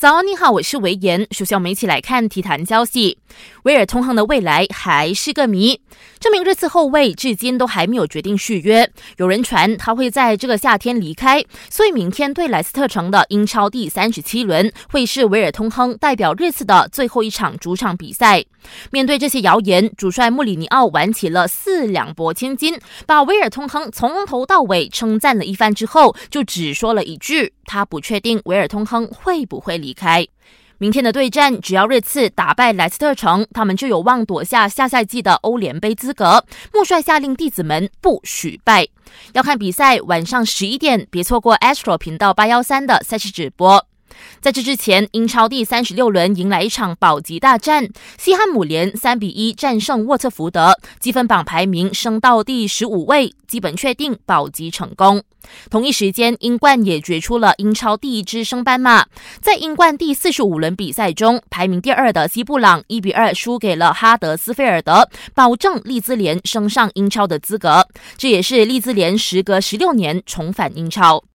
早安，你好，我是维言。首先，我们一起来看体坛消息。威尔通亨的未来还是个谜。这名热刺后卫至今都还没有决定续约，有人传他会在这个夏天离开，所以明天对莱斯特城的英超第三十七轮会是威尔通亨代表热刺的最后一场主场比赛。面对这些谣言，主帅穆里尼奥玩起了四两拨千斤，把威尔通亨从头到尾称赞了一番之后，就只说了一句：他不确定威尔通亨会不会离。离开明天的对战，只要热刺打败莱斯特城，他们就有望夺下下赛季的欧联杯资格。穆帅下令弟子们不许败。要看比赛，晚上十一点，别错过 Astro 频道八幺三的赛事直播。在这之前，英超第三十六轮迎来一场保级大战，西汉姆联三比一战胜沃特福德，积分榜排名升到第十五位，基本确定保级成功。同一时间，英冠也决出了英超第一支升班马，在英冠第四十五轮比赛中，排名第二的西布朗一比二输给了哈德斯菲尔德，保证利兹联升上英超的资格。这也是利兹联时隔十六年重返英超。